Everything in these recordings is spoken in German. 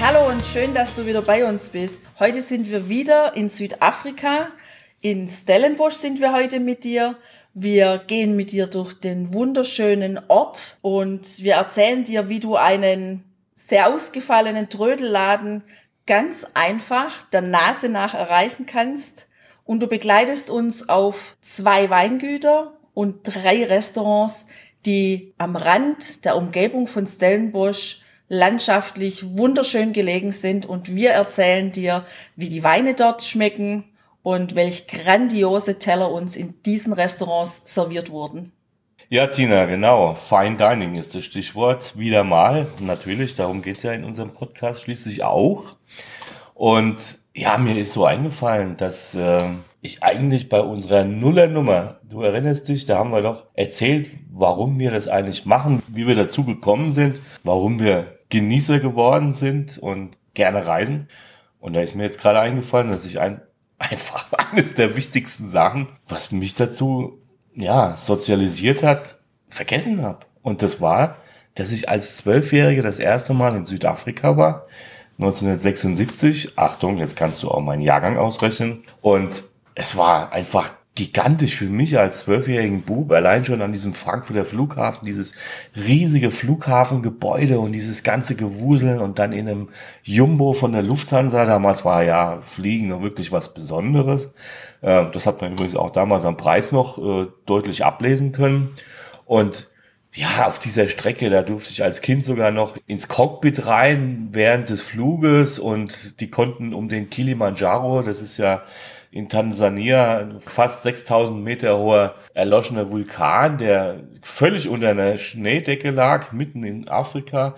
Hallo und schön, dass du wieder bei uns bist. Heute sind wir wieder in Südafrika. In Stellenbosch sind wir heute mit dir. Wir gehen mit dir durch den wunderschönen Ort und wir erzählen dir, wie du einen sehr ausgefallenen Trödelladen ganz einfach der Nase nach erreichen kannst. Und du begleitest uns auf zwei Weingüter und drei Restaurants, die am Rand der Umgebung von Stellenbosch landschaftlich wunderschön gelegen sind. Und wir erzählen dir, wie die Weine dort schmecken und welch grandiose Teller uns in diesen Restaurants serviert wurden. Ja, Tina, genau. Fine Dining ist das Stichwort. Wieder mal. Natürlich, darum geht's ja in unserem Podcast schließlich auch. Und ja, mir ist so eingefallen, dass äh, ich eigentlich bei unserer Nullernummer, du erinnerst dich, da haben wir doch erzählt, warum wir das eigentlich machen, wie wir dazu gekommen sind, warum wir Genießer geworden sind und gerne reisen. Und da ist mir jetzt gerade eingefallen, dass ich ein, einfach eines der wichtigsten Sachen, was mich dazu ja, sozialisiert hat, vergessen habe. Und das war, dass ich als Zwölfjähriger das erste Mal in Südafrika war. 1976. Achtung, jetzt kannst du auch meinen Jahrgang ausrechnen. Und es war einfach gigantisch für mich als zwölfjährigen Bub, allein schon an diesem Frankfurter Flughafen, dieses riesige Flughafengebäude und dieses ganze Gewusel und dann in einem Jumbo von der Lufthansa, damals war ja Fliegen noch wirklich was Besonderes. Äh, das hat man übrigens auch damals am Preis noch äh, deutlich ablesen können. Und ja, auf dieser Strecke, da durfte ich als Kind sogar noch ins Cockpit rein während des Fluges und die konnten um den Kilimanjaro, das ist ja in Tansania fast 6000 Meter hoher erloschener Vulkan, der völlig unter einer Schneedecke lag, mitten in Afrika,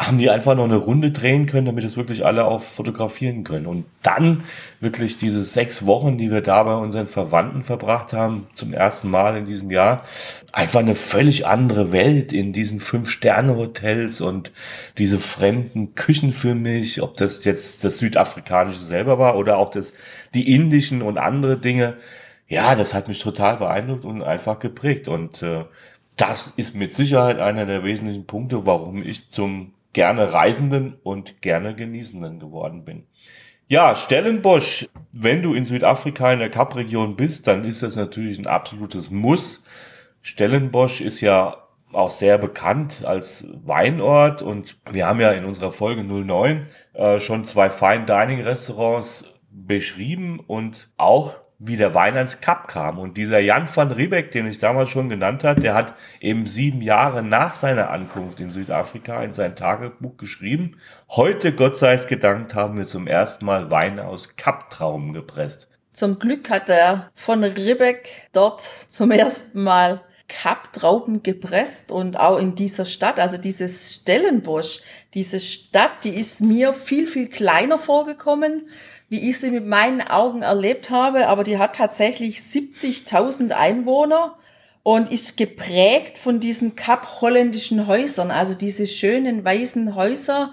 haben die einfach noch eine Runde drehen können, damit es wirklich alle auch fotografieren können. Und dann wirklich diese sechs Wochen, die wir da bei unseren Verwandten verbracht haben, zum ersten Mal in diesem Jahr, einfach eine völlig andere Welt in diesen Fünf-Sterne-Hotels und diese fremden Küchen für mich, ob das jetzt das südafrikanische selber war oder auch das, die indischen und andere Dinge. Ja, das hat mich total beeindruckt und einfach geprägt. Und äh, das ist mit Sicherheit einer der wesentlichen Punkte, warum ich zum gerne Reisenden und gerne Genießenden geworden bin. Ja, Stellenbosch, wenn du in Südafrika in der Kapregion bist, dann ist das natürlich ein absolutes Muss. Stellenbosch ist ja auch sehr bekannt als Weinort und wir haben ja in unserer Folge 09 äh, schon zwei Fine Dining Restaurants beschrieben und auch wie der Wein ans Cup kam. Und dieser Jan van Riebeck, den ich damals schon genannt hat, der hat eben sieben Jahre nach seiner Ankunft in Südafrika in sein Tagebuch geschrieben, heute, Gott sei es gedankt, haben wir zum ersten Mal Wein aus Kaptrauben gepresst. Zum Glück hat der von Riebeck dort zum ersten Mal Kaptrauben gepresst und auch in dieser Stadt, also dieses Stellenbosch, diese Stadt, die ist mir viel, viel kleiner vorgekommen wie ich sie mit meinen Augen erlebt habe, aber die hat tatsächlich 70.000 Einwohner und ist geprägt von diesen kap-holländischen Häusern, also diese schönen weißen Häuser.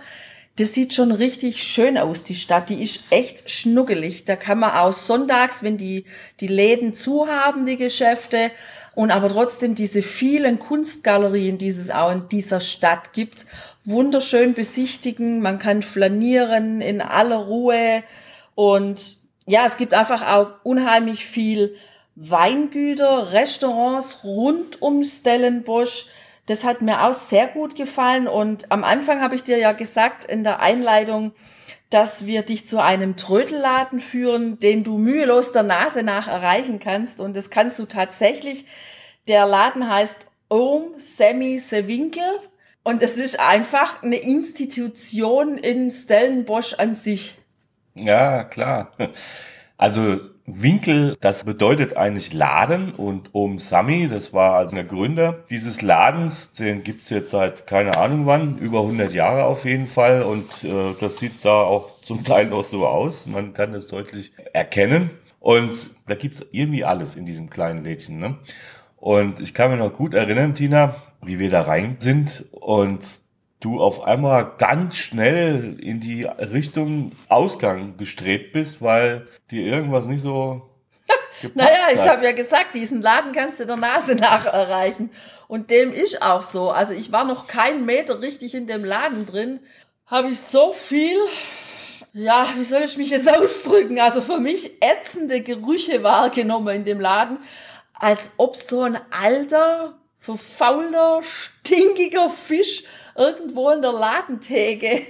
Das sieht schon richtig schön aus, die Stadt. Die ist echt schnuggelig. Da kann man auch sonntags, wenn die, die Läden zu haben, die Geschäfte, und aber trotzdem diese vielen Kunstgalerien, die es auch in dieser Stadt gibt, wunderschön besichtigen. Man kann flanieren in aller Ruhe. Und ja, es gibt einfach auch unheimlich viel Weingüter, Restaurants rund um Stellenbosch. Das hat mir auch sehr gut gefallen. Und am Anfang habe ich dir ja gesagt in der Einleitung, dass wir dich zu einem Trödelladen führen, den du mühelos der Nase nach erreichen kannst. Und das kannst du tatsächlich. Der Laden heißt Om Semi Sewinkel. Und es ist einfach eine Institution in Stellenbosch an sich. Ja, klar. Also Winkel, das bedeutet eigentlich Laden und Om Sami, das war also der Gründer dieses Ladens, den gibt's jetzt seit keine Ahnung wann, über 100 Jahre auf jeden Fall und äh, das sieht da auch zum Teil noch so aus, man kann das deutlich erkennen und da gibt's irgendwie alles in diesem kleinen Lädchen. Ne? Und ich kann mir noch gut erinnern, Tina, wie wir da rein sind und du auf einmal ganz schnell in die Richtung Ausgang gestrebt bist, weil dir irgendwas nicht so naja, ich habe ja gesagt, diesen Laden kannst du der Nase nach erreichen. Und dem ich auch so. Also ich war noch keinen Meter richtig in dem Laden drin. Habe ich so viel, ja, wie soll ich mich jetzt ausdrücken? Also für mich ätzende Gerüche wahrgenommen in dem Laden, als ob so ein alter, verfaulter, stinkiger Fisch irgendwo in der Ladentheke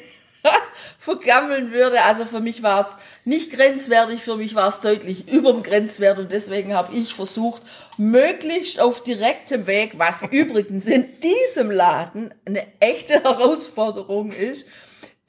vergammeln würde. Also für mich war es nicht grenzwertig, für mich war es deutlich über dem Grenzwert und deswegen habe ich versucht, möglichst auf direktem Weg, was übrigens in diesem Laden eine echte Herausforderung ist,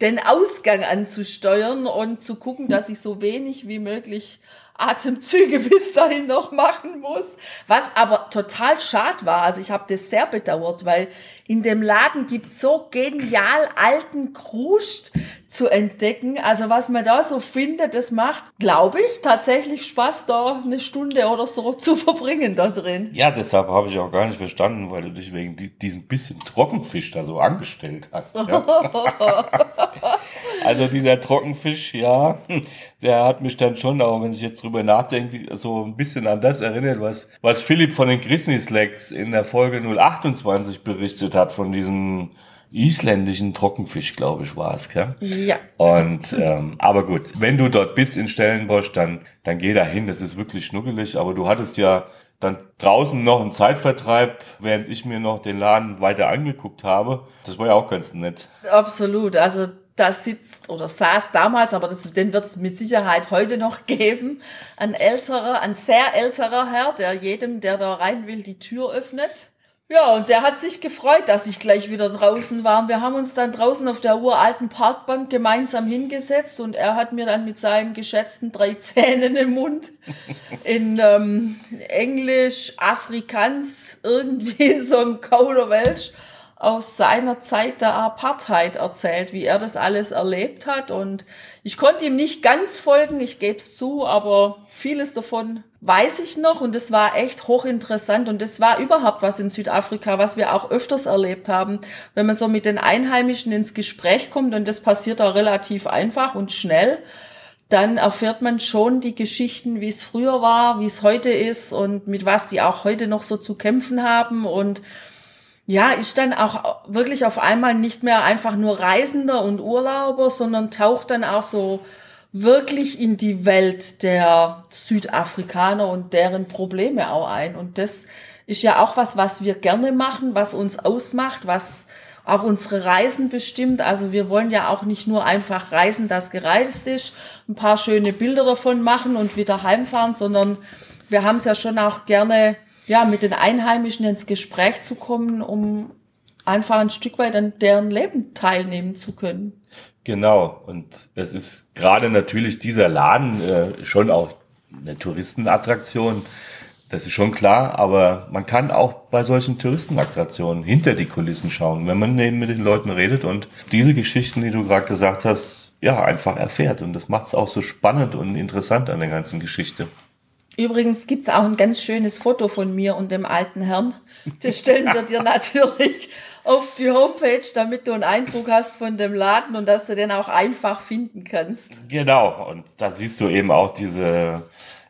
den Ausgang anzusteuern und zu gucken, dass ich so wenig wie möglich Atemzüge bis dahin noch machen muss. Was aber total schad war. Also ich habe das sehr bedauert, weil in dem Laden gibt's so genial alten Kruscht zu entdecken. Also was man da so findet, das macht, glaube ich, tatsächlich Spaß, da eine Stunde oder so zu verbringen da drin. Ja, deshalb habe ich auch gar nicht verstanden, weil du dich wegen diesem bisschen Trockenfisch da so angestellt hast. Ja? also dieser Trockenfisch, ja, der hat mich dann schon, auch wenn ich jetzt drüber nachdenke, so ein bisschen an das erinnert, was, was Philipp von den Grizzly Slacks in der Folge 028 berichtet hat, von diesem isländischen Trockenfisch, glaube ich, war es, gell? Ja. Und ähm, aber gut, wenn du dort bist in Stellenbosch, dann dann geh da hin. Das ist wirklich schnuckelig. Aber du hattest ja dann draußen noch einen Zeitvertreib, während ich mir noch den Laden weiter angeguckt habe. Das war ja auch ganz nett. Absolut. Also da sitzt oder saß damals, aber das, den wird es mit Sicherheit heute noch geben, ein älterer, ein sehr älterer Herr, der jedem, der da rein will, die Tür öffnet. Ja, und der hat sich gefreut, dass ich gleich wieder draußen war. Wir haben uns dann draußen auf der uralten Parkbank gemeinsam hingesetzt und er hat mir dann mit seinen geschätzten drei Zähnen im Mund in ähm, Englisch, Afrikaans, irgendwie in so einem Kauderwelsch aus seiner Zeit der Apartheid erzählt, wie er das alles erlebt hat. Und ich konnte ihm nicht ganz folgen, ich gebe es zu, aber vieles davon weiß ich noch. Und es war echt hochinteressant. Und es war überhaupt was in Südafrika, was wir auch öfters erlebt haben, wenn man so mit den Einheimischen ins Gespräch kommt. Und das passiert auch relativ einfach und schnell. Dann erfährt man schon die Geschichten, wie es früher war, wie es heute ist und mit was die auch heute noch so zu kämpfen haben. Und ja, ist dann auch wirklich auf einmal nicht mehr einfach nur Reisender und Urlauber, sondern taucht dann auch so wirklich in die Welt der Südafrikaner und deren Probleme auch ein. Und das ist ja auch was, was wir gerne machen, was uns ausmacht, was auch unsere Reisen bestimmt. Also wir wollen ja auch nicht nur einfach reisen, das gereist ist, ein paar schöne Bilder davon machen und wieder heimfahren, sondern wir haben es ja schon auch gerne ja, mit den Einheimischen ins Gespräch zu kommen, um einfach ein Stück weit an deren Leben teilnehmen zu können. Genau, und es ist gerade natürlich dieser Laden äh, schon auch eine Touristenattraktion, das ist schon klar, aber man kann auch bei solchen Touristenattraktionen hinter die Kulissen schauen, wenn man eben mit den Leuten redet und diese Geschichten, die du gerade gesagt hast, ja, einfach erfährt. Und das macht es auch so spannend und interessant an der ganzen Geschichte. Übrigens gibt's auch ein ganz schönes Foto von mir und dem alten Herrn. Das stellen wir dir natürlich auf die Homepage, damit du einen Eindruck hast von dem Laden und dass du den auch einfach finden kannst. Genau, und da siehst du eben auch diese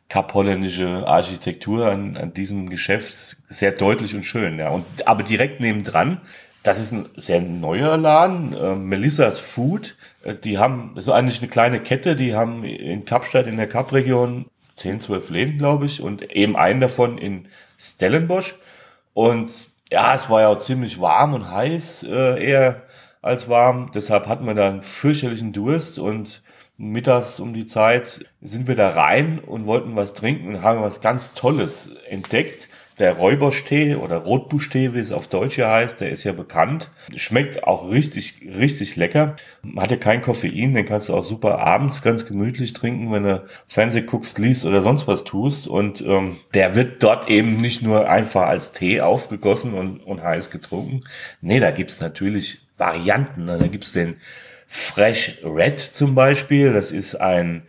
kapholländische Architektur an, an diesem Geschäft sehr deutlich und schön. Ja. Und, aber direkt nebendran, das ist ein sehr neuer Laden, äh, Melissas Food. Äh, die haben, ist eigentlich eine kleine Kette, die haben in Kapstadt in der Kapregion 10, 12 Läden, glaube ich, und eben einen davon in Stellenbosch. Und ja, es war ja auch ziemlich warm und heiß, äh, eher als warm. Deshalb hatten wir da einen fürchterlichen Durst und mittags um die Zeit sind wir da rein und wollten was trinken und haben was ganz Tolles entdeckt. Der Räuberstee oder Rotbuschtee, wie es auf Deutsch hier heißt, der ist ja bekannt. Schmeckt auch richtig, richtig lecker. Hat ja kein Koffein, den kannst du auch super abends ganz gemütlich trinken, wenn du Fernseh guckst, liest oder sonst was tust. Und ähm, der wird dort eben nicht nur einfach als Tee aufgegossen und, und heiß getrunken. Nee, da gibt's natürlich Varianten. Da gibt's den Fresh Red zum Beispiel. Das ist ein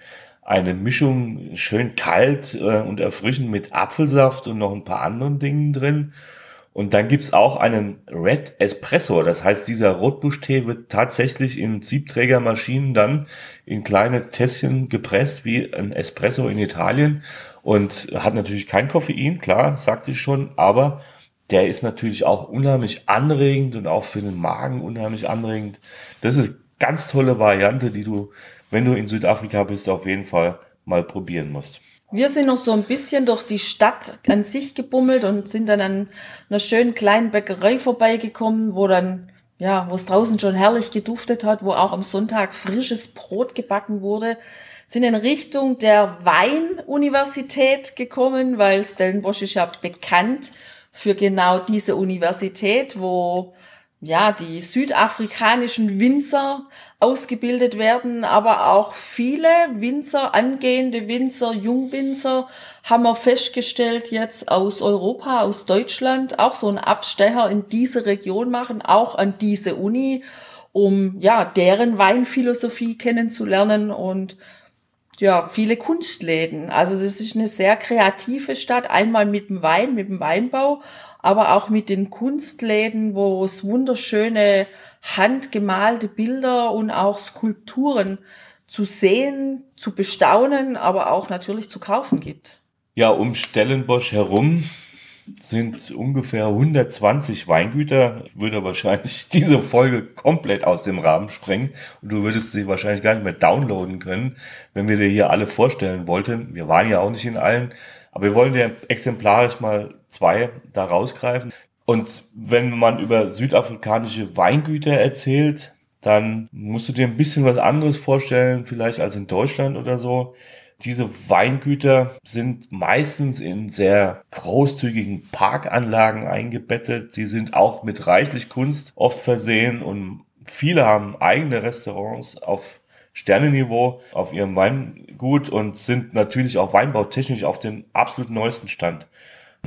eine Mischung schön kalt äh, und erfrischend mit Apfelsaft und noch ein paar anderen Dingen drin. Und dann gibt's auch einen Red Espresso. Das heißt, dieser Rotbuschtee wird tatsächlich in Siebträgermaschinen dann in kleine Tässchen gepresst, wie ein Espresso in Italien. Und hat natürlich kein Koffein, klar, sagte ich schon, aber der ist natürlich auch unheimlich anregend und auch für den Magen unheimlich anregend. Das ist eine ganz tolle Variante, die du wenn du in Südafrika bist, auf jeden Fall mal probieren musst. Wir sind noch so ein bisschen durch die Stadt an sich gebummelt und sind dann an einer schönen kleinen Bäckerei vorbeigekommen, wo dann, ja, wo es draußen schon herrlich geduftet hat, wo auch am Sonntag frisches Brot gebacken wurde, sind in Richtung der Weinuniversität gekommen, weil Stellenbosch ist ja bekannt für genau diese Universität, wo ja, die südafrikanischen Winzer ausgebildet werden, aber auch viele Winzer, angehende Winzer, Jungwinzer haben wir festgestellt jetzt aus Europa, aus Deutschland, auch so einen Abstecher in diese Region machen, auch an diese Uni, um ja, deren Weinphilosophie kennenzulernen und ja, viele Kunstläden. Also es ist eine sehr kreative Stadt, einmal mit dem Wein, mit dem Weinbau, aber auch mit den Kunstläden, wo es wunderschöne handgemalte Bilder und auch Skulpturen zu sehen, zu bestaunen, aber auch natürlich zu kaufen gibt. Ja, um Stellenbosch herum sind ungefähr 120 Weingüter. Ich würde wahrscheinlich diese Folge komplett aus dem Rahmen sprengen und du würdest sie wahrscheinlich gar nicht mehr downloaden können, wenn wir dir hier alle vorstellen wollten. Wir waren ja auch nicht in allen, aber wir wollen dir exemplarisch mal zwei da rausgreifen. Und wenn man über südafrikanische Weingüter erzählt, dann musst du dir ein bisschen was anderes vorstellen, vielleicht als in Deutschland oder so. Diese Weingüter sind meistens in sehr großzügigen Parkanlagen eingebettet. Die sind auch mit reichlich Kunst oft versehen und viele haben eigene Restaurants auf Sternenniveau auf ihrem Weingut und sind natürlich auch weinbautechnisch auf dem absolut neuesten Stand.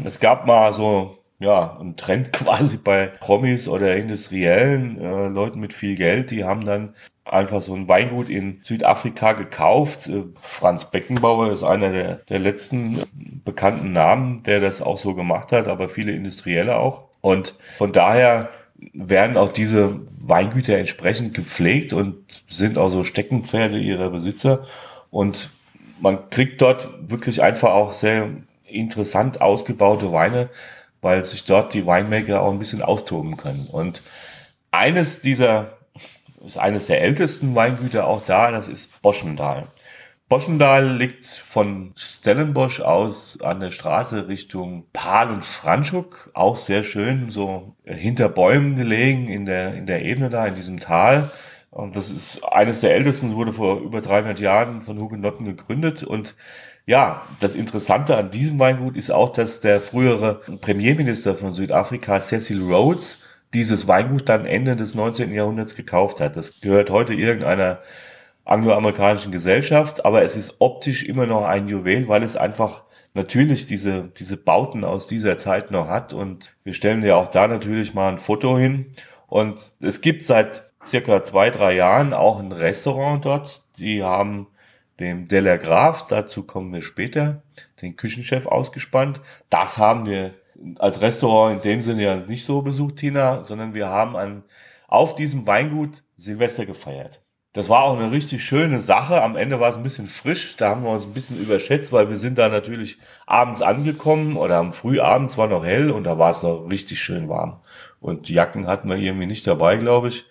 Es gab mal so ja, ein Trend quasi bei Promis oder industriellen äh, Leuten mit viel Geld, die haben dann einfach so ein Weingut in Südafrika gekauft. Äh, Franz Beckenbauer ist einer der, der letzten bekannten Namen, der das auch so gemacht hat, aber viele Industrielle auch. Und von daher werden auch diese Weingüter entsprechend gepflegt und sind auch so Steckenpferde ihrer Besitzer. Und man kriegt dort wirklich einfach auch sehr interessant ausgebaute Weine, weil sich dort die Winemaker auch ein bisschen austoben können. Und eines dieser ist eines der ältesten Weingüter auch da, das ist Boschendal. Boschendal liegt von Stellenbosch aus an der Straße Richtung Pal und Franschuk, auch sehr schön, so hinter Bäumen gelegen in der, in der Ebene da, in diesem Tal. Und das ist eines der ältesten, wurde vor über 300 Jahren von Hugenotten gegründet und ja, das Interessante an diesem Weingut ist auch, dass der frühere Premierminister von Südafrika, Cecil Rhodes, dieses Weingut dann Ende des 19. Jahrhunderts gekauft hat. Das gehört heute irgendeiner angloamerikanischen Gesellschaft, aber es ist optisch immer noch ein Juwel, weil es einfach natürlich diese, diese Bauten aus dieser Zeit noch hat. Und wir stellen ja auch da natürlich mal ein Foto hin. Und es gibt seit circa zwei, drei Jahren auch ein Restaurant dort. Die haben dem Delagraf, dazu kommen wir später, den Küchenchef ausgespannt. Das haben wir als Restaurant in dem Sinne ja nicht so besucht, Tina, sondern wir haben an, auf diesem Weingut Silvester gefeiert. Das war auch eine richtig schöne Sache. Am Ende war es ein bisschen frisch. Da haben wir uns ein bisschen überschätzt, weil wir sind da natürlich abends angekommen oder am Frühabend war noch hell und da war es noch richtig schön warm. Und Jacken hatten wir irgendwie nicht dabei, glaube ich.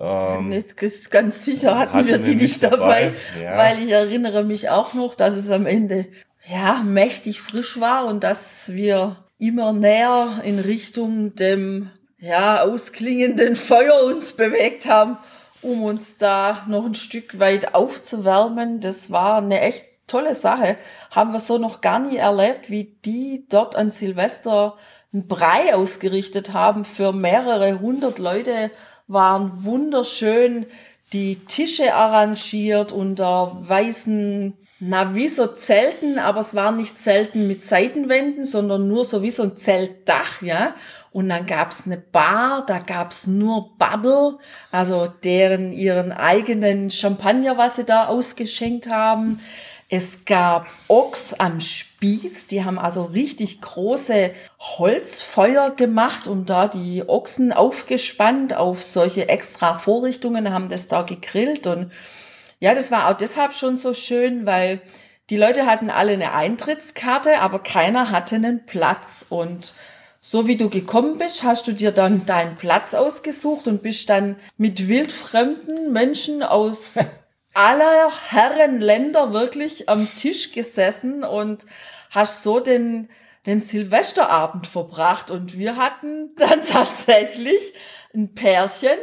Ähm, nicht ganz sicher hatten, wir die nicht dabei, dabei ja. weil ich erinnere mich auch noch, dass es am Ende ja mächtig frisch war und dass wir immer näher in Richtung dem ja ausklingenden Feuer uns bewegt haben, um uns da noch ein Stück weit aufzuwärmen. Das war eine echt tolle Sache. Haben wir so noch gar nie erlebt, wie die dort an Silvester einen Brei ausgerichtet haben für mehrere hundert Leute, waren wunderschön die Tische arrangiert unter weißen, na wie so Zelten, aber es waren nicht Zelten mit Seitenwänden, sondern nur so wie so ein Zeltdach, ja. Und dann gab's eine Bar, da gab's nur Bubble, also deren ihren eigenen Champagner, was sie da ausgeschenkt haben. Es gab Ochs am Spieß, die haben also richtig große Holzfeuer gemacht und da die Ochsen aufgespannt auf solche extra Vorrichtungen, haben das da gegrillt und ja, das war auch deshalb schon so schön, weil die Leute hatten alle eine Eintrittskarte, aber keiner hatte einen Platz und so wie du gekommen bist, hast du dir dann deinen Platz ausgesucht und bist dann mit wildfremden Menschen aus aller Herren Länder wirklich am Tisch gesessen und hast so den, den Silvesterabend verbracht. Und wir hatten dann tatsächlich ein Pärchen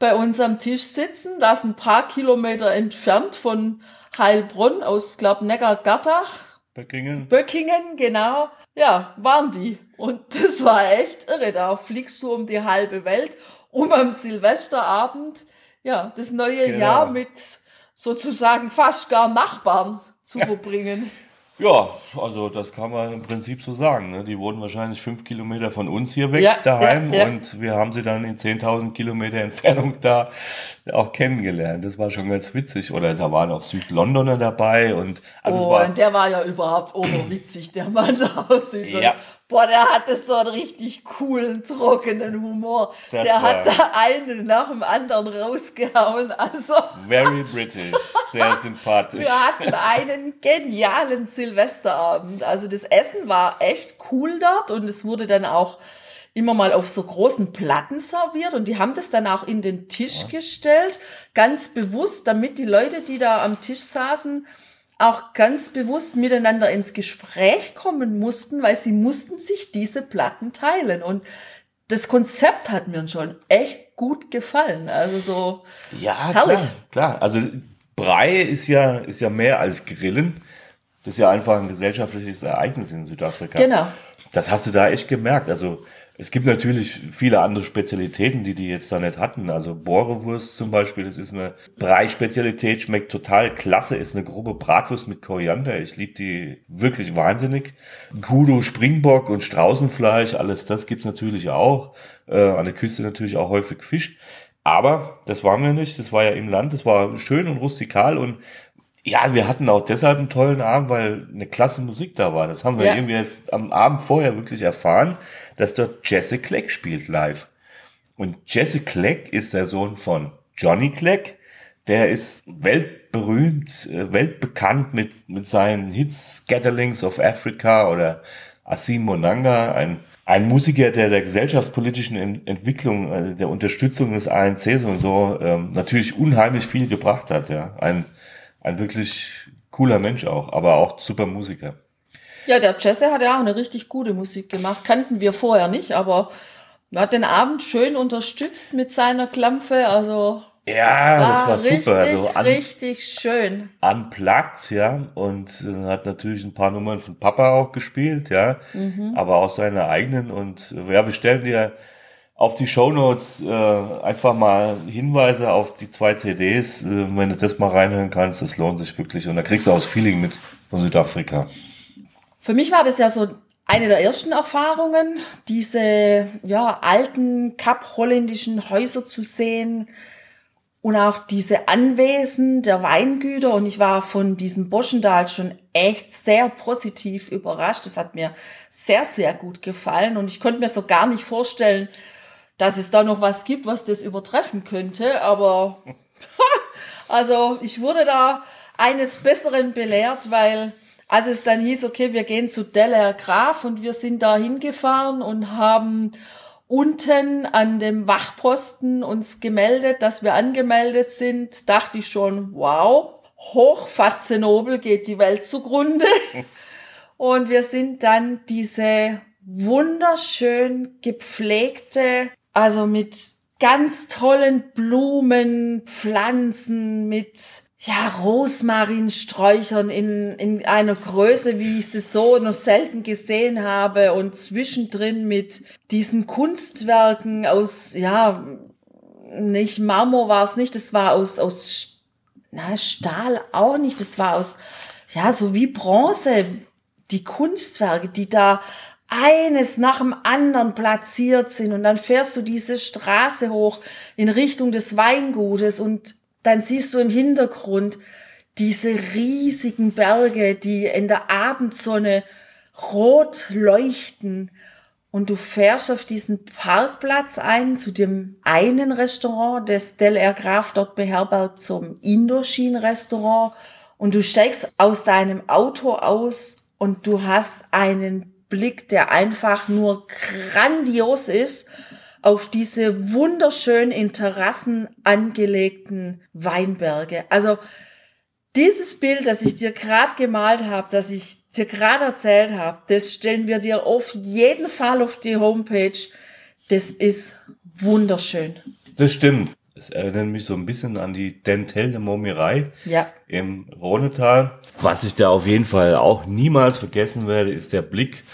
bei uns am Tisch sitzen, das ein paar Kilometer entfernt von Heilbronn aus, glaub, Neckargattach. Böckingen. Böckingen, genau. Ja, waren die. Und das war echt irre. Da fliegst du um die halbe Welt, um am Silvesterabend, ja, das neue genau. Jahr mit sozusagen fast gar Nachbarn zu verbringen. Ja, also das kann man im Prinzip so sagen. Ne? Die wohnen wahrscheinlich fünf Kilometer von uns hier weg ja, daheim ja, ja. und wir haben sie dann in 10.000 Kilometer Entfernung da auch kennengelernt. Das war schon ganz witzig. Oder da waren auch Südlondoner dabei und also oh, war, und der war ja überhaupt oberwitzig, der Mann da aus Südlondon. Ja. Boah, der hatte so einen richtig coolen, trockenen Humor. Das der hat da einen nach dem anderen rausgehauen. Also. Very British. Sehr sympathisch. Wir hatten einen genialen Silvesterabend. Also das Essen war echt cool dort und es wurde dann auch immer mal auf so großen Platten serviert und die haben das dann auch in den Tisch ja. gestellt, ganz bewusst, damit die Leute, die da am Tisch saßen, auch ganz bewusst miteinander ins Gespräch kommen mussten, weil sie mussten sich diese Platten teilen. Und das Konzept hat mir schon echt gut gefallen. Also so ja, herrlich. Klar, klar. Also Brei ist ja, ist ja mehr als Grillen. Das ist ja einfach ein gesellschaftliches Ereignis in Südafrika. Genau. Das hast du da echt gemerkt. Also es gibt natürlich viele andere Spezialitäten, die die jetzt da nicht hatten. Also Bohrewurst zum Beispiel, das ist eine Brei-Spezialität, schmeckt total klasse, ist eine grobe Bratwurst mit Koriander. Ich liebe die wirklich wahnsinnig. Kudo, Springbock und Straußenfleisch, alles das gibt's natürlich auch. Äh, an der Küste natürlich auch häufig Fisch. Aber das waren wir nicht, das war ja im Land, das war schön und rustikal und ja, wir hatten auch deshalb einen tollen Abend, weil eine klasse Musik da war. Das haben wir ja. irgendwie jetzt am Abend vorher wirklich erfahren, dass dort Jesse Clegg spielt live. Und Jesse Clegg ist der Sohn von Johnny Clegg. Der ist weltberühmt, äh, weltbekannt mit, mit seinen Hits Scatterlings of Africa oder Asim Monanga, ein, ein Musiker, der der gesellschaftspolitischen Entwicklung, also der Unterstützung des ANCs und so ähm, natürlich unheimlich viel gebracht hat. Ja, ein ein wirklich cooler Mensch auch, aber auch super Musiker. Ja, der Jesse hat ja auch eine richtig gute Musik gemacht. Kannten wir vorher nicht, aber er hat den Abend schön unterstützt mit seiner Klampfe. Also ja, das war richtig, super. Also un richtig schön. Unplugged, ja. Und äh, hat natürlich ein paar Nummern von Papa auch gespielt, ja. Mhm. Aber auch seine eigenen. Und ja, wir stellen dir auf die Shownotes äh, einfach mal Hinweise auf die zwei CDs. Äh, wenn du das mal reinhören kannst, das lohnt sich wirklich. Und da kriegst du auch das Feeling mit von Südafrika. Für mich war das ja so eine der ersten Erfahrungen, diese ja, alten kap-holländischen Häuser zu sehen und auch diese Anwesen der Weingüter. Und ich war von diesem Boschendal schon echt sehr positiv überrascht. Das hat mir sehr, sehr gut gefallen. Und ich konnte mir so gar nicht vorstellen, dass es da noch was gibt, was das übertreffen könnte. Aber also ich wurde da eines Besseren belehrt, weil als es dann hieß, okay, wir gehen zu Deller Graf und wir sind da hingefahren und haben unten an dem Wachposten uns gemeldet, dass wir angemeldet sind, dachte ich schon, wow, hochfatzenobel geht die Welt zugrunde. und wir sind dann diese wunderschön gepflegte also mit ganz tollen Blumen, Pflanzen, mit ja, Rosmarinsträuchern in, in einer Größe, wie ich sie so noch selten gesehen habe. Und zwischendrin mit diesen Kunstwerken aus, ja, nicht Marmor war es nicht, das war aus, aus na, Stahl auch nicht, das war aus, ja, so wie Bronze, die Kunstwerke, die da eines nach dem anderen platziert sind und dann fährst du diese Straße hoch in Richtung des Weingutes und dann siehst du im Hintergrund diese riesigen Berge, die in der Abendsonne rot leuchten. Und du fährst auf diesen Parkplatz ein zu dem einen Restaurant, das Del Air Graf dort beherbergt, zum Indochine-Restaurant. Und du steigst aus deinem Auto aus und du hast einen Blick, der einfach nur grandios ist auf diese wunderschön in Terrassen angelegten Weinberge. Also dieses Bild, das ich dir gerade gemalt habe, das ich dir gerade erzählt habe, das stellen wir dir auf jeden Fall auf die Homepage. Das ist wunderschön. Das stimmt. Es erinnert mich so ein bisschen an die Dentel de Montmirail ja. im Rhonetal. Was ich da auf jeden Fall auch niemals vergessen werde, ist der Blick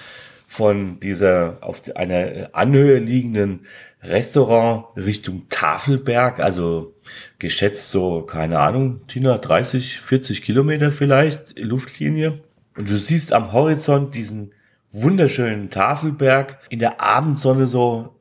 von dieser auf einer Anhöhe liegenden Restaurant Richtung Tafelberg, also geschätzt so, keine Ahnung, Tina, 30, 40 Kilometer vielleicht, Luftlinie. Und du siehst am Horizont diesen wunderschönen Tafelberg in der Abendsonne so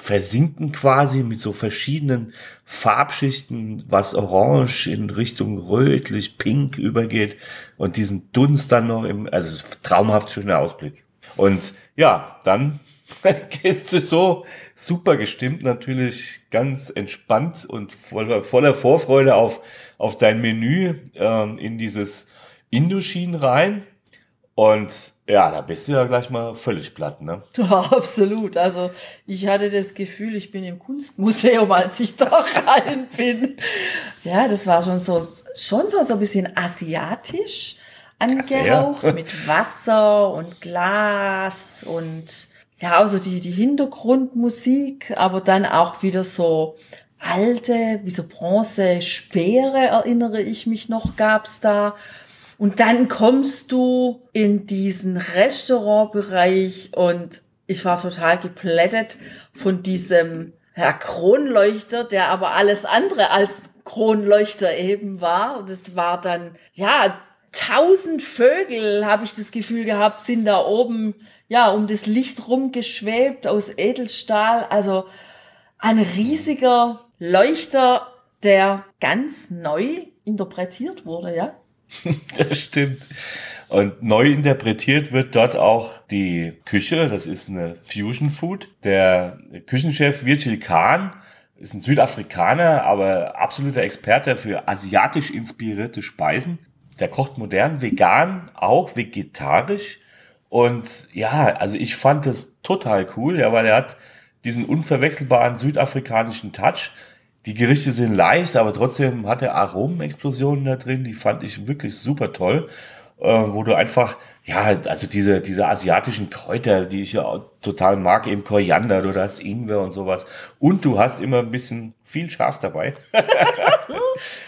versinken quasi mit so verschiedenen Farbschichten, was orange in Richtung rötlich, pink übergeht und diesen Dunst dann noch im, also traumhaft schöner Ausblick. Und ja, dann gehst du so super gestimmt natürlich, ganz entspannt und voller, voller Vorfreude auf, auf dein Menü ähm, in dieses Indochine rein. Und ja, da bist du ja gleich mal völlig platt, ne? Ja, absolut. Also ich hatte das Gefühl, ich bin im Kunstmuseum, als ich da rein bin. Ja, das war schon so, schon so, ein bisschen asiatisch angehaucht mit Wasser und Glas und ja, also die, die Hintergrundmusik, aber dann auch wieder so alte, wie so Bronze, Speere erinnere ich mich noch, gab's da. Und dann kommst du in diesen Restaurantbereich und ich war total geplättet von diesem ja, Kronleuchter, der aber alles andere als Kronleuchter eben war. Das war dann, ja, tausend Vögel, habe ich das Gefühl gehabt, sind da oben, ja, um das Licht rumgeschwebt aus Edelstahl. Also ein riesiger Leuchter, der ganz neu interpretiert wurde, ja. das stimmt. Und neu interpretiert wird dort auch die Küche. Das ist eine Fusion Food. Der Küchenchef Virgil Kahn ist ein Südafrikaner, aber absoluter Experte für asiatisch inspirierte Speisen. Der kocht modern, vegan, auch vegetarisch. Und ja, also ich fand das total cool, ja, weil er hat diesen unverwechselbaren südafrikanischen Touch. Die Gerichte sind leicht, aber trotzdem hat er Aromenexplosionen da drin, die fand ich wirklich super toll, äh, wo du einfach, ja, also diese, diese asiatischen Kräuter, die ich ja total mag, eben Koriander, du hast Ingwer und sowas. Und du hast immer ein bisschen viel Scharf dabei. ja.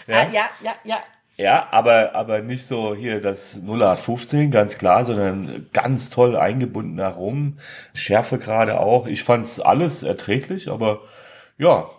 Ah, ja, ja, ja. Ja, aber, aber nicht so hier das 0815, ganz klar, sondern ganz toll eingebunden herum. Schärfe gerade auch. Ich fand's alles erträglich, aber ja,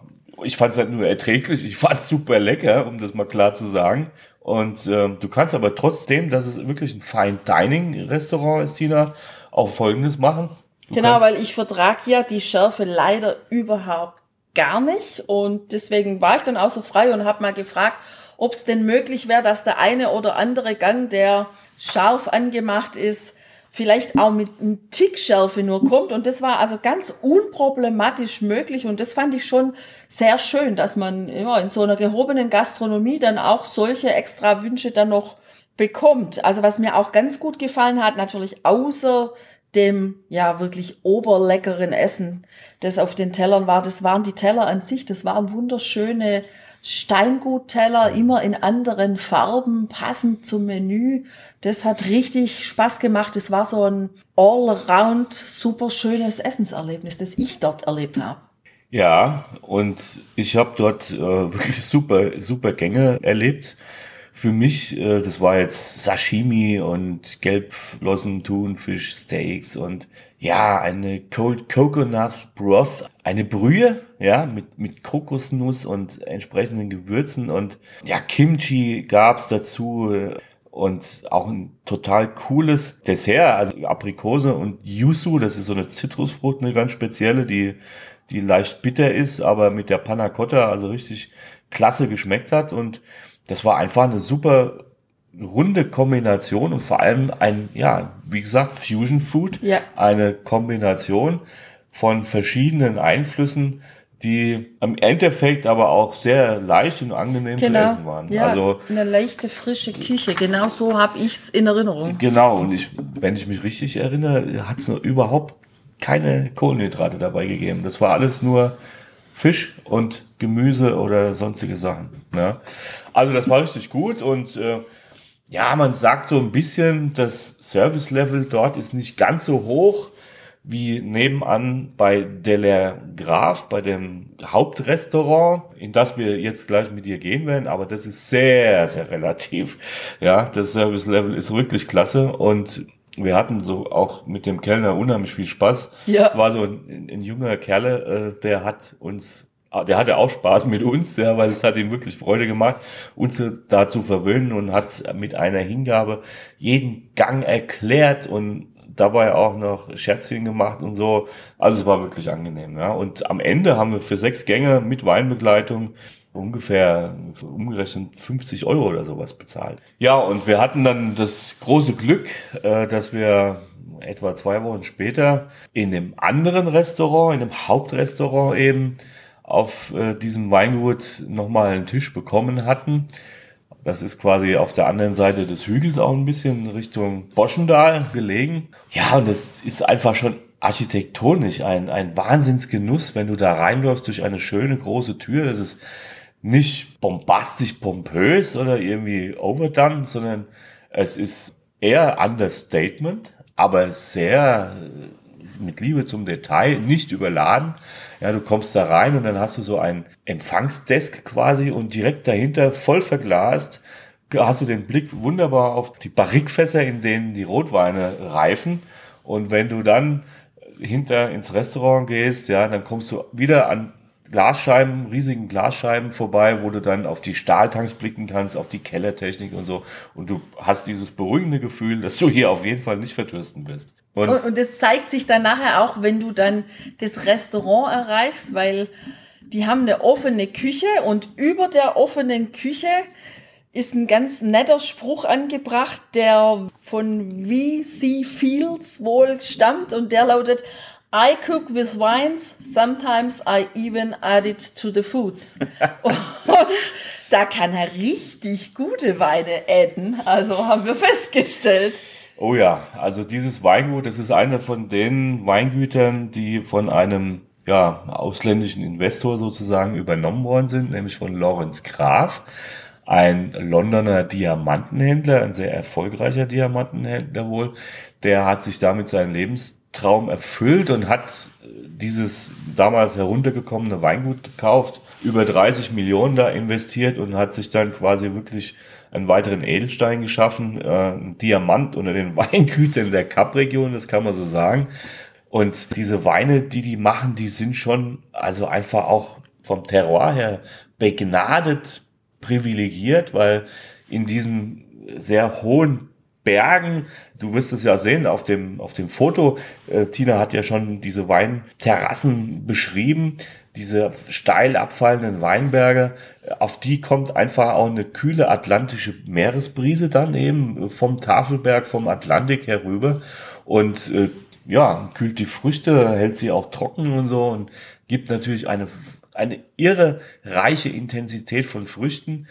ich fand's nicht nur erträglich, ich fand's super lecker, um das mal klar zu sagen. Und ähm, du kannst aber trotzdem, dass es wirklich ein Fine Dining Restaurant ist, Tina, auch Folgendes machen. Du genau, weil ich vertrag ja die Schärfe leider überhaupt gar nicht und deswegen war ich dann auch so frei und habe mal gefragt, ob es denn möglich wäre, dass der eine oder andere Gang, der scharf angemacht ist, vielleicht auch mit einem Tick Schärfe nur kommt. Und das war also ganz unproblematisch möglich. Und das fand ich schon sehr schön, dass man ja, in so einer gehobenen Gastronomie dann auch solche extra Wünsche dann noch bekommt. Also was mir auch ganz gut gefallen hat, natürlich außer dem ja wirklich oberleckeren Essen, das auf den Tellern war. Das waren die Teller an sich, das waren wunderschöne Steingutteller, immer in anderen Farben, passend zum Menü. Das hat richtig Spaß gemacht. Es war so ein all-around super schönes Essenserlebnis, das ich dort erlebt habe. Ja, und ich habe dort äh, wirklich super, super Gänge erlebt. für mich, äh, das war jetzt Sashimi und Gelbflossen, Thunfisch, Steaks und ja, eine Cold Coconut Broth, eine Brühe, ja, mit, mit Kokosnuss und entsprechenden Gewürzen und ja, Kimchi gab's dazu äh, und auch ein total cooles Dessert, also Aprikose und Yuzu, das ist so eine Zitrusfrucht, eine ganz spezielle, die, die leicht bitter ist, aber mit der Panna Cotta also richtig klasse geschmeckt hat und das war einfach eine super runde Kombination und vor allem ein, ja, wie gesagt, Fusion Food, Ja. eine Kombination von verschiedenen Einflüssen, die im Endeffekt aber auch sehr leicht und angenehm zu essen waren. Ja, Also eine leichte, frische Küche. Genau so habe ich's in Erinnerung. Genau, und ich, wenn ich mich richtig erinnere, hat es überhaupt keine Kohlenhydrate dabei gegeben. Das war alles nur Fisch und Gemüse oder sonstige Sachen. Ne? Also das war richtig gut und äh, ja, man sagt so ein bisschen, das Service-Level dort ist nicht ganz so hoch wie nebenan bei Delair Graf, bei dem Hauptrestaurant, in das wir jetzt gleich mit dir gehen werden, aber das ist sehr, sehr relativ. Ja, das Service-Level ist wirklich klasse und wir hatten so auch mit dem Kellner unheimlich viel Spaß. Ja. Es war so ein, ein junger Kerle, äh, der hat uns, der hatte auch Spaß mit uns, ja, weil es hat ihm wirklich Freude gemacht, uns da zu verwöhnen und hat mit einer Hingabe jeden Gang erklärt und dabei auch noch Scherzchen gemacht und so. Also es war wirklich angenehm, ja. Und am Ende haben wir für sechs Gänge mit Weinbegleitung ungefähr umgerechnet 50 Euro oder sowas bezahlt. Ja, und wir hatten dann das große Glück, äh, dass wir etwa zwei Wochen später in dem anderen Restaurant, in dem Hauptrestaurant eben, auf äh, diesem Weingut nochmal einen Tisch bekommen hatten. Das ist quasi auf der anderen Seite des Hügels auch ein bisschen Richtung Boschendal gelegen. Ja, und es ist einfach schon architektonisch ein, ein Wahnsinnsgenuss, wenn du da reinläufst durch eine schöne große Tür. Das ist nicht bombastisch pompös oder irgendwie overdone, sondern es ist eher Understatement, aber sehr äh, mit Liebe zum Detail, nicht überladen. Ja, du kommst da rein und dann hast du so ein Empfangsdesk quasi und direkt dahinter voll verglast hast du den Blick wunderbar auf die Barrikfässer, in denen die Rotweine reifen. Und wenn du dann hinter ins Restaurant gehst, ja, dann kommst du wieder an Glasscheiben, riesigen Glasscheiben vorbei, wo du dann auf die Stahltanks blicken kannst, auf die Kellertechnik und so. Und du hast dieses beruhigende Gefühl, dass du hier auf jeden Fall nicht verdürsten wirst. Und, Und, und das zeigt sich dann nachher auch, wenn du dann das Restaurant erreichst, weil die haben eine offene Küche und über der offenen Küche ist ein ganz netter Spruch angebracht, der von V.C. Fields wohl stammt und der lautet, I cook with wines, sometimes I even add it to the foods. und da kann er richtig gute Weine adden, also haben wir festgestellt. Oh ja, also dieses Weingut, das ist einer von den Weingütern, die von einem ja, ausländischen Investor sozusagen übernommen worden sind, nämlich von Lawrence Graf, ein Londoner Diamantenhändler, ein sehr erfolgreicher Diamantenhändler wohl. Der hat sich damit seinen Lebenstraum erfüllt und hat dieses damals heruntergekommene Weingut gekauft, über 30 Millionen da investiert und hat sich dann quasi wirklich einen weiteren Edelstein geschaffen, äh, ein Diamant unter den Weingütern der Kap-Region, das kann man so sagen. Und diese Weine, die die machen, die sind schon also einfach auch vom Terroir her begnadet privilegiert, weil in diesen sehr hohen Bergen, du wirst es ja sehen auf dem, auf dem Foto, äh, Tina hat ja schon diese Weinterrassen beschrieben, diese steil abfallenden Weinberge, auf die kommt einfach auch eine kühle atlantische Meeresbrise dann eben vom Tafelberg, vom Atlantik herüber und äh, ja, kühlt die Früchte, hält sie auch trocken und so und gibt natürlich eine, eine irre reiche Intensität von Früchten.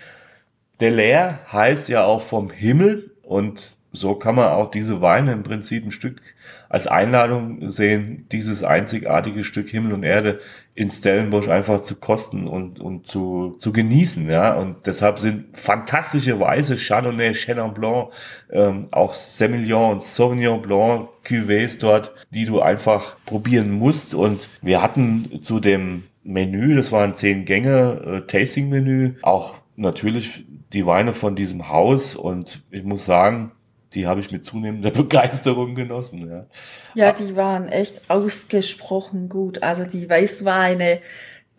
Delair heißt ja auch vom Himmel und so kann man auch diese Weine im Prinzip ein Stück als Einladung sehen, dieses einzigartige Stück Himmel und Erde in Stellenbosch einfach zu kosten und, und zu, zu genießen, ja. Und deshalb sind fantastische Weiße, Chardonnay, Chenin Blanc, ähm, auch Semillon und Sauvignon Blanc Cuvées dort, die du einfach probieren musst. Und wir hatten zu dem Menü, das waren zehn Gänge, äh, Tasting-Menü, auch natürlich die Weine von diesem Haus und ich muss sagen, die habe ich mit zunehmender Begeisterung genossen. Ja. ja, die waren echt ausgesprochen gut. Also die Weißweine,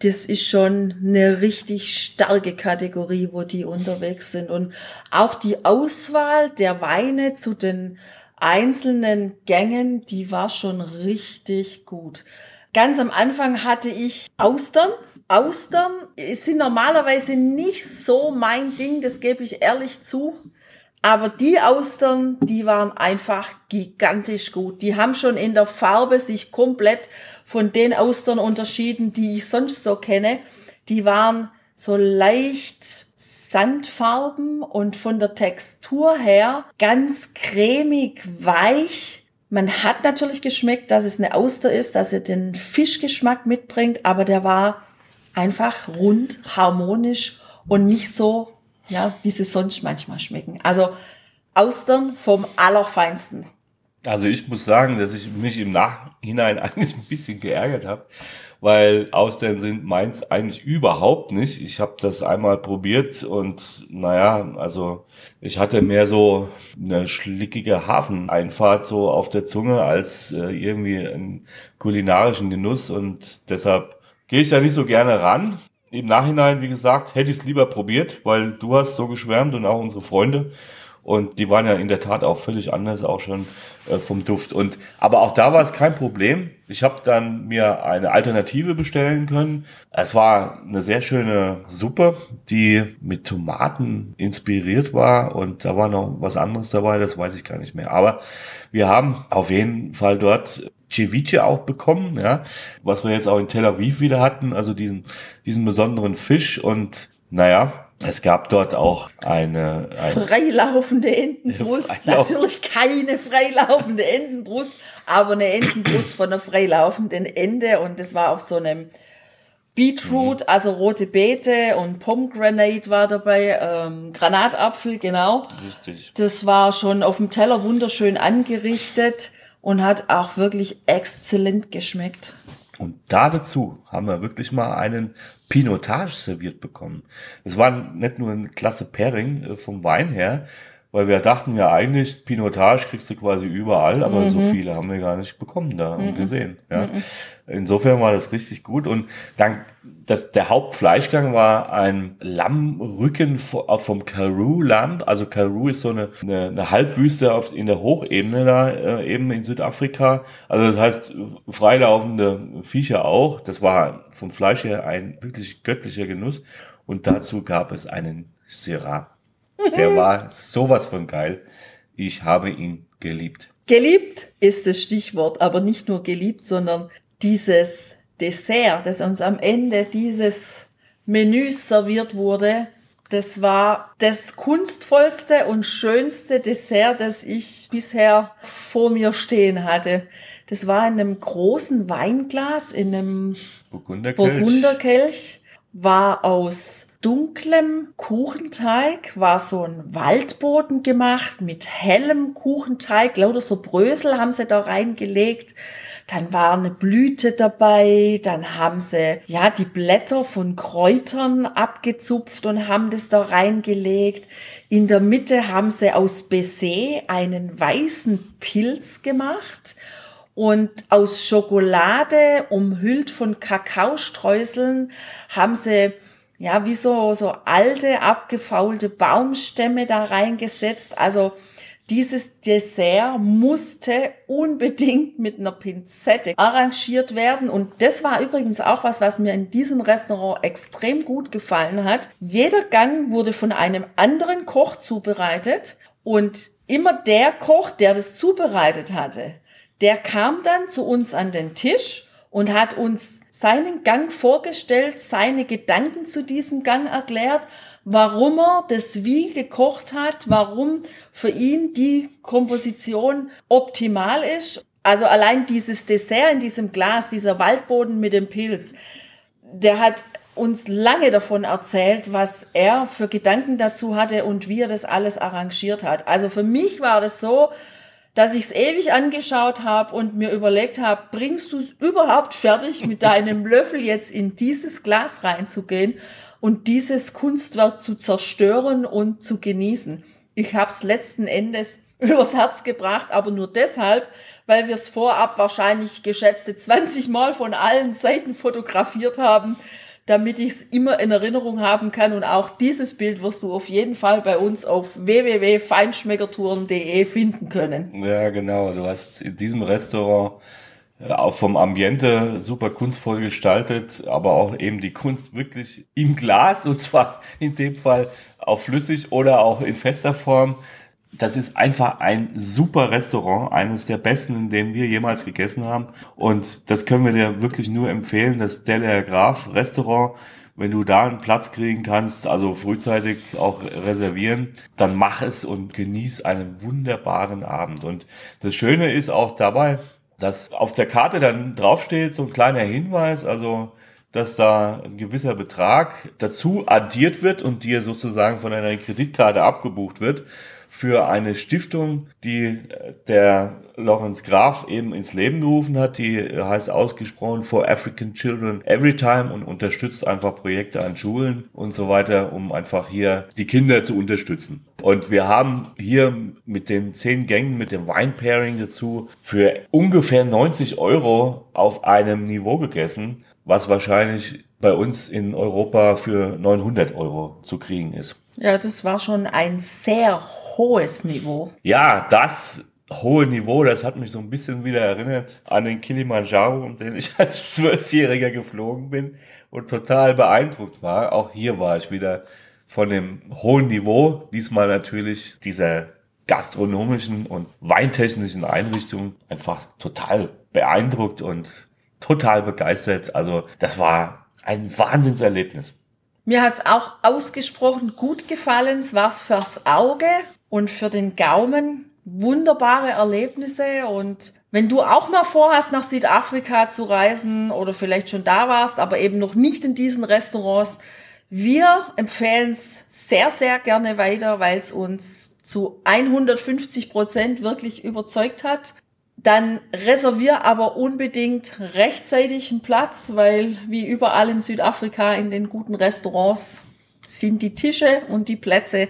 das ist schon eine richtig starke Kategorie, wo die unterwegs sind. Und auch die Auswahl der Weine zu den einzelnen Gängen, die war schon richtig gut. Ganz am Anfang hatte ich Austern. Austern sind normalerweise nicht so mein Ding, das gebe ich ehrlich zu. Aber die Austern, die waren einfach gigantisch gut. Die haben schon in der Farbe sich komplett von den Austern unterschieden, die ich sonst so kenne. Die waren so leicht Sandfarben und von der Textur her ganz cremig weich. Man hat natürlich geschmeckt, dass es eine Auster ist, dass er den Fischgeschmack mitbringt, aber der war einfach rund, harmonisch und nicht so ja, wie sie sonst manchmal schmecken. Also Austern vom Allerfeinsten. Also ich muss sagen, dass ich mich im Nachhinein eigentlich ein bisschen geärgert habe, weil Austern sind meins eigentlich überhaupt nicht. Ich habe das einmal probiert und naja, also ich hatte mehr so eine schlickige Hafeneinfahrt so auf der Zunge als äh, irgendwie einen kulinarischen Genuss und deshalb gehe ich da nicht so gerne ran im Nachhinein, wie gesagt, hätte ich es lieber probiert, weil du hast so geschwärmt und auch unsere Freunde. Und die waren ja in der Tat auch völlig anders, auch schon äh, vom Duft. Und aber auch da war es kein Problem. Ich habe dann mir eine Alternative bestellen können. Es war eine sehr schöne Suppe, die mit Tomaten inspiriert war. Und da war noch was anderes dabei, das weiß ich gar nicht mehr. Aber wir haben auf jeden Fall dort Ceviche auch bekommen, ja, was wir jetzt auch in Tel Aviv wieder hatten, also diesen, diesen besonderen Fisch und naja, es gab dort auch eine, eine freilaufende Entenbrust. Freilauf Natürlich keine freilaufende Entenbrust, aber eine Entenbrust von einer freilaufenden Ente und das war auf so einem Beetroot, mhm. also rote Beete und Pomegranate war dabei, ähm, Granatapfel, genau. Richtig. Das war schon auf dem Teller wunderschön angerichtet und hat auch wirklich exzellent geschmeckt. Und da dazu haben wir wirklich mal einen Pinotage serviert bekommen. Es war nicht nur ein klasse Pairing äh, vom Wein her, weil wir dachten ja eigentlich, Pinotage kriegst du quasi überall, aber mhm. so viele haben wir gar nicht bekommen da mhm. und gesehen. Ja. Mhm. Insofern war das richtig gut. Und dann, das, der Hauptfleischgang war ein Lammrücken vom Karoo-Lamm. Also Karoo ist so eine, eine, eine Halbwüste auf, in der Hochebene da, äh, eben in Südafrika. Also das heißt, freilaufende Viecher auch. Das war vom Fleisch her ein wirklich göttlicher Genuss. Und dazu gab es einen Syrah. Der war sowas von geil. Ich habe ihn geliebt. Geliebt ist das Stichwort, aber nicht nur geliebt, sondern dieses Dessert, das uns am Ende dieses Menüs serviert wurde, das war das kunstvollste und schönste Dessert, das ich bisher vor mir stehen hatte. Das war in einem großen Weinglas, in einem Burgunderkelch, Burgunderkelch war aus dunklem Kuchenteig war so ein Waldboden gemacht mit hellem Kuchenteig, lauter so Brösel haben sie da reingelegt. Dann war eine Blüte dabei, dann haben sie ja die Blätter von Kräutern abgezupft und haben das da reingelegt. In der Mitte haben sie aus Baiser einen weißen Pilz gemacht und aus Schokolade umhüllt von Kakaostreuseln haben sie ja, wie so, so alte, abgefaulte Baumstämme da reingesetzt. Also dieses Dessert musste unbedingt mit einer Pinzette arrangiert werden. Und das war übrigens auch was, was mir in diesem Restaurant extrem gut gefallen hat. Jeder Gang wurde von einem anderen Koch zubereitet und immer der Koch, der das zubereitet hatte, der kam dann zu uns an den Tisch und hat uns seinen Gang vorgestellt, seine Gedanken zu diesem Gang erklärt, warum er das wie gekocht hat, warum für ihn die Komposition optimal ist. Also allein dieses Dessert in diesem Glas, dieser Waldboden mit dem Pilz, der hat uns lange davon erzählt, was er für Gedanken dazu hatte und wie er das alles arrangiert hat. Also für mich war das so, dass ich es ewig angeschaut habe und mir überlegt habe, bringst du es überhaupt fertig, mit deinem Löffel jetzt in dieses Glas reinzugehen? und dieses Kunstwerk zu zerstören und zu genießen. Ich habe es letzten Endes übers Herz gebracht, aber nur deshalb, weil wir es vorab wahrscheinlich geschätzte 20 Mal von allen Seiten fotografiert haben, damit ich es immer in Erinnerung haben kann. Und auch dieses Bild wirst du auf jeden Fall bei uns auf www.feinschmeckertouren.de finden können. Ja, genau. Du hast in diesem Restaurant äh, auch vom Ambiente super kunstvoll gestaltet, aber auch eben die Kunst wirklich im Glas und zwar in dem Fall auch flüssig oder auch in fester Form. Das ist einfach ein super Restaurant, eines der besten, in dem wir jemals gegessen haben. Und das können wir dir wirklich nur empfehlen, das Delair Graf Restaurant. Wenn du da einen Platz kriegen kannst, also frühzeitig auch reservieren, dann mach es und genieß einen wunderbaren Abend. Und das Schöne ist auch dabei, dass auf der Karte dann draufsteht, so ein kleiner Hinweis, also dass da ein gewisser Betrag dazu addiert wird und dir sozusagen von einer Kreditkarte abgebucht wird für eine Stiftung, die äh, der Lorenz Graf eben ins Leben gerufen hat. Die heißt ausgesprochen For African Children Everytime und unterstützt einfach Projekte an Schulen und so weiter, um einfach hier die Kinder zu unterstützen. Und wir haben hier mit den zehn Gängen, mit dem Wine Pairing dazu für ungefähr 90 Euro auf einem Niveau gegessen, was wahrscheinlich bei uns in Europa für 900 Euro zu kriegen ist. Ja, das war schon ein sehr hohes Niveau. Ja, das hohe Niveau, das hat mich so ein bisschen wieder erinnert an den Kilimanjaro, um den ich als Zwölfjähriger geflogen bin und total beeindruckt war. Auch hier war ich wieder von dem hohen Niveau, diesmal natürlich dieser gastronomischen und weintechnischen Einrichtung einfach total beeindruckt und total begeistert. Also das war ein Wahnsinnserlebnis. Mir hat's auch ausgesprochen gut gefallen. Es war's fürs Auge und für den Gaumen. Wunderbare Erlebnisse und wenn du auch mal vorhast, nach Südafrika zu reisen oder vielleicht schon da warst, aber eben noch nicht in diesen Restaurants, wir empfehlen es sehr, sehr gerne weiter, weil es uns zu 150 Prozent wirklich überzeugt hat. Dann reservier aber unbedingt rechtzeitig einen Platz, weil wie überall in Südafrika in den guten Restaurants sind die Tische und die Plätze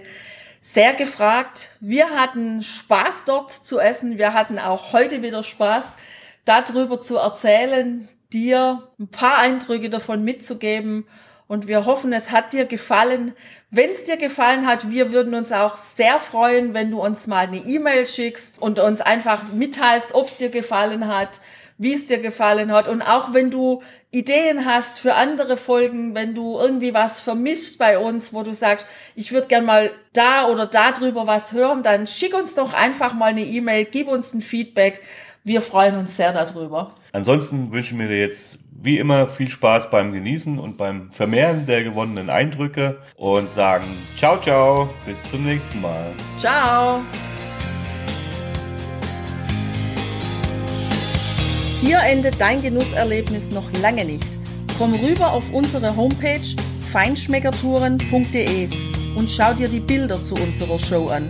sehr gefragt. Wir hatten Spaß dort zu essen. Wir hatten auch heute wieder Spaß, darüber zu erzählen, dir ein paar Eindrücke davon mitzugeben und wir hoffen, es hat dir gefallen. Wenn es dir gefallen hat, wir würden uns auch sehr freuen, wenn du uns mal eine E-Mail schickst und uns einfach mitteilst, ob es dir gefallen hat, wie es dir gefallen hat. Und auch wenn du Ideen hast für andere Folgen, wenn du irgendwie was vermisst bei uns, wo du sagst, ich würde gern mal da oder da drüber was hören, dann schick uns doch einfach mal eine E-Mail, gib uns ein Feedback. Wir freuen uns sehr darüber. Ansonsten wünschen wir dir jetzt wie immer viel Spaß beim Genießen und beim Vermehren der gewonnenen Eindrücke und sagen ciao, ciao, bis zum nächsten Mal. Ciao. Hier endet dein Genusserlebnis noch lange nicht. Komm rüber auf unsere Homepage feinschmeckertouren.de und schau dir die Bilder zu unserer Show an.